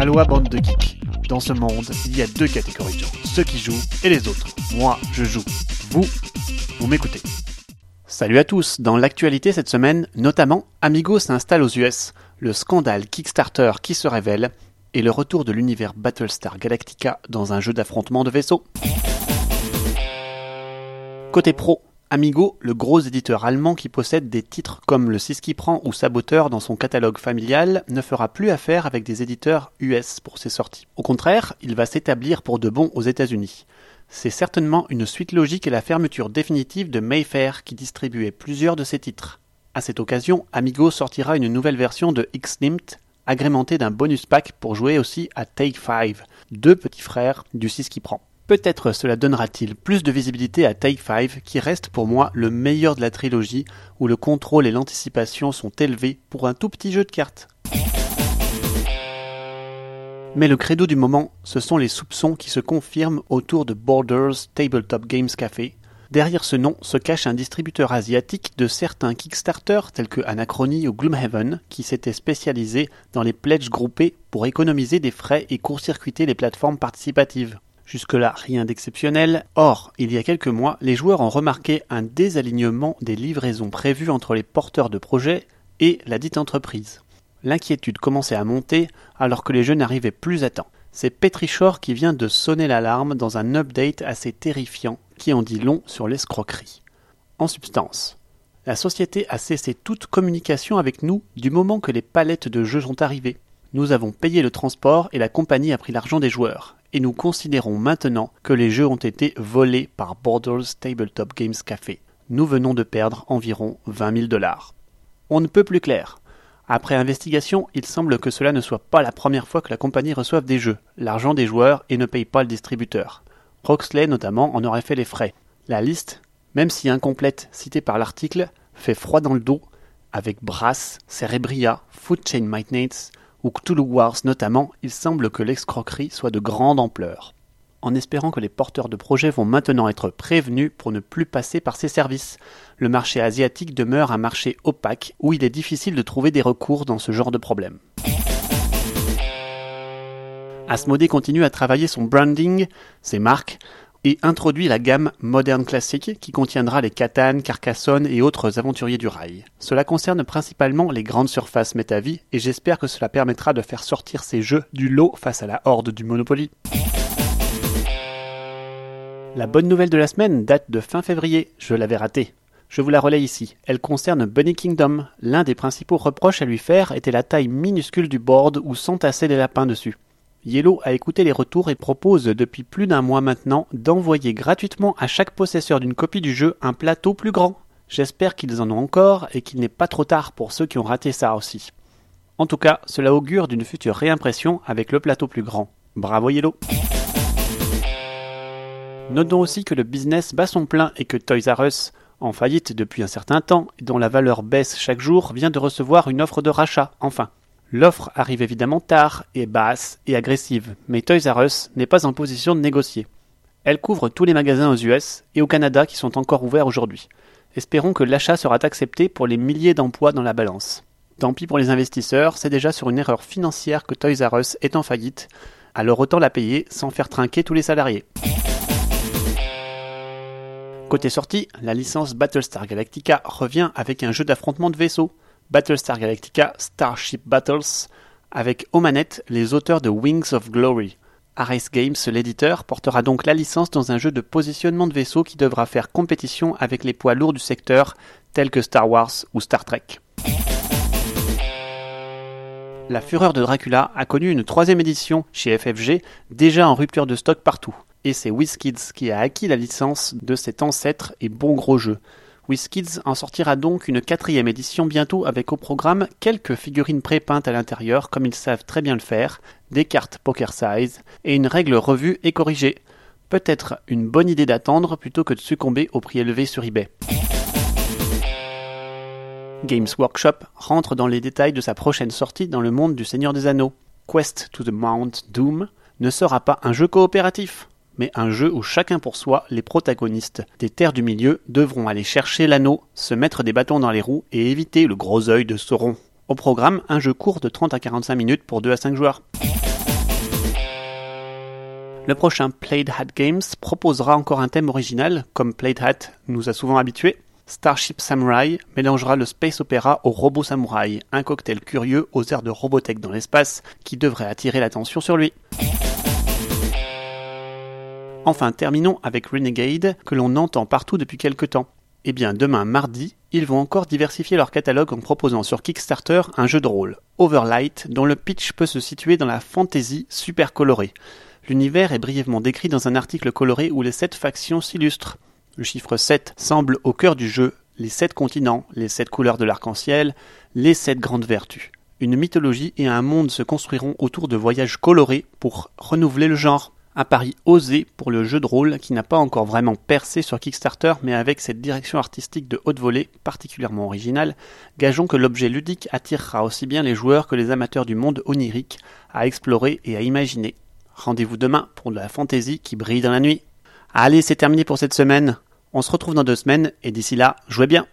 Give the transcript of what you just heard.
Aloha bande de geeks. Dans ce monde, il y a deux catégories de gens, ceux qui jouent et les autres. Moi, je joue. Vous, vous m'écoutez. Salut à tous, dans l'actualité cette semaine, notamment, Amigo s'installe aux US, le scandale Kickstarter qui se révèle, et le retour de l'univers Battlestar Galactica dans un jeu d'affrontement de vaisseaux. Côté pro, Amigo, le gros éditeur allemand qui possède des titres comme le 6 qui prend ou Saboteur dans son catalogue familial, ne fera plus affaire avec des éditeurs US pour ses sorties. Au contraire, il va s'établir pour de bon aux États-Unis. C'est certainement une suite logique à la fermeture définitive de Mayfair qui distribuait plusieurs de ses titres. À cette occasion, Amigo sortira une nouvelle version de X-Limped agrémentée d'un bonus pack pour jouer aussi à Take 5, deux petits frères du 6 qui prend. Peut-être cela donnera-t-il plus de visibilité à Take 5 qui reste pour moi le meilleur de la trilogie où le contrôle et l'anticipation sont élevés pour un tout petit jeu de cartes. Mais le credo du moment, ce sont les soupçons qui se confirment autour de Borders Tabletop Games Café. Derrière ce nom se cache un distributeur asiatique de certains Kickstarter tels que Anachrony ou Gloomhaven qui s'était spécialisé dans les pledges groupés pour économiser des frais et court-circuiter les plateformes participatives. Jusque-là, rien d'exceptionnel. Or, il y a quelques mois, les joueurs ont remarqué un désalignement des livraisons prévues entre les porteurs de projets et la dite entreprise. L'inquiétude commençait à monter alors que les jeux n'arrivaient plus à temps. C'est Petrichor qui vient de sonner l'alarme dans un update assez terrifiant qui en dit long sur l'escroquerie. En substance, la société a cessé toute communication avec nous du moment que les palettes de jeux sont arrivées. Nous avons payé le transport et la compagnie a pris l'argent des joueurs et nous considérons maintenant que les jeux ont été volés par Borders Tabletop Games Café. Nous venons de perdre environ 20 000 dollars. On ne peut plus clair. Après investigation, il semble que cela ne soit pas la première fois que la compagnie reçoive des jeux, l'argent des joueurs et ne paye pas le distributeur. Roxley notamment en aurait fait les frais. La liste, même si incomplète citée par l'article, fait froid dans le dos, avec Brass, Cerebria, Food Chain Magnates, ou Cthulhu Wars notamment, il semble que l'escroquerie soit de grande ampleur. En espérant que les porteurs de projets vont maintenant être prévenus pour ne plus passer par ces services. Le marché asiatique demeure un marché opaque où il est difficile de trouver des recours dans ce genre de problème. Asmodée continue à travailler son branding, ses marques, et introduit la gamme Modern Classic qui contiendra les Catan, Carcassonne et autres aventuriers du rail. Cela concerne principalement les grandes surfaces Metavi et j'espère que cela permettra de faire sortir ces jeux du lot face à la horde du Monopoly. La bonne nouvelle de la semaine date de fin février, je l'avais ratée. Je vous la relais ici. Elle concerne Bunny Kingdom. L'un des principaux reproches à lui faire était la taille minuscule du board où s'entassaient les lapins dessus. Yellow a écouté les retours et propose depuis plus d'un mois maintenant d'envoyer gratuitement à chaque possesseur d'une copie du jeu un plateau plus grand. J'espère qu'ils en ont encore et qu'il n'est pas trop tard pour ceux qui ont raté ça aussi. En tout cas, cela augure d'une future réimpression avec le plateau plus grand. Bravo Yellow Notons aussi que le business bat son plein et que Toys R Us, en faillite depuis un certain temps et dont la valeur baisse chaque jour, vient de recevoir une offre de rachat, enfin. L'offre arrive évidemment tard et basse et agressive, mais Toys R Us n'est pas en position de négocier. Elle couvre tous les magasins aux US et au Canada qui sont encore ouverts aujourd'hui. Espérons que l'achat sera accepté pour les milliers d'emplois dans la balance. Tant pis pour les investisseurs, c'est déjà sur une erreur financière que Toys R Us est en faillite, alors autant la payer sans faire trinquer tous les salariés. Côté sortie, la licence Battlestar Galactica revient avec un jeu d'affrontement de vaisseaux. Battlestar Galactica Starship Battles avec aux manettes les auteurs de Wings of Glory. Ares Games, l'éditeur, portera donc la licence dans un jeu de positionnement de vaisseau qui devra faire compétition avec les poids lourds du secteur tels que Star Wars ou Star Trek. La Fureur de Dracula a connu une troisième édition chez FFG, déjà en rupture de stock partout. Et c'est WizKids qui a acquis la licence de cet ancêtre et bon gros jeu. WizKids en sortira donc une quatrième édition bientôt avec au programme quelques figurines pré-peintes à l'intérieur comme ils savent très bien le faire, des cartes poker size et une règle revue et corrigée. Peut-être une bonne idée d'attendre plutôt que de succomber au prix élevé sur eBay. Games Workshop rentre dans les détails de sa prochaine sortie dans le monde du Seigneur des Anneaux. Quest to the Mount Doom ne sera pas un jeu coopératif mais un jeu où chacun pour soi, les protagonistes des terres du milieu devront aller chercher l'anneau, se mettre des bâtons dans les roues et éviter le gros œil de Sauron. Au programme, un jeu court de 30 à 45 minutes pour 2 à 5 joueurs. Le prochain Played Hat Games proposera encore un thème original, comme Played Hat nous a souvent habitués. Starship Samurai mélangera le space opéra au robot samouraï, un cocktail curieux aux airs de Robotech dans l'espace qui devrait attirer l'attention sur lui. Enfin, terminons avec Renegade, que l'on entend partout depuis quelque temps. Eh bien, demain mardi, ils vont encore diversifier leur catalogue en proposant sur Kickstarter un jeu de rôle, Overlight, dont le pitch peut se situer dans la fantasy super colorée. L'univers est brièvement décrit dans un article coloré où les sept factions s'illustrent. Le chiffre 7 semble au cœur du jeu, les sept continents, les sept couleurs de l'arc-en-ciel, les sept grandes vertus. Une mythologie et un monde se construiront autour de voyages colorés pour renouveler le genre. Un pari osé pour le jeu de rôle qui n'a pas encore vraiment percé sur Kickstarter, mais avec cette direction artistique de haute volée particulièrement originale, gageons que l'objet ludique attirera aussi bien les joueurs que les amateurs du monde onirique à explorer et à imaginer. Rendez-vous demain pour de la fantaisie qui brille dans la nuit. Allez, c'est terminé pour cette semaine. On se retrouve dans deux semaines et d'ici là, jouez bien.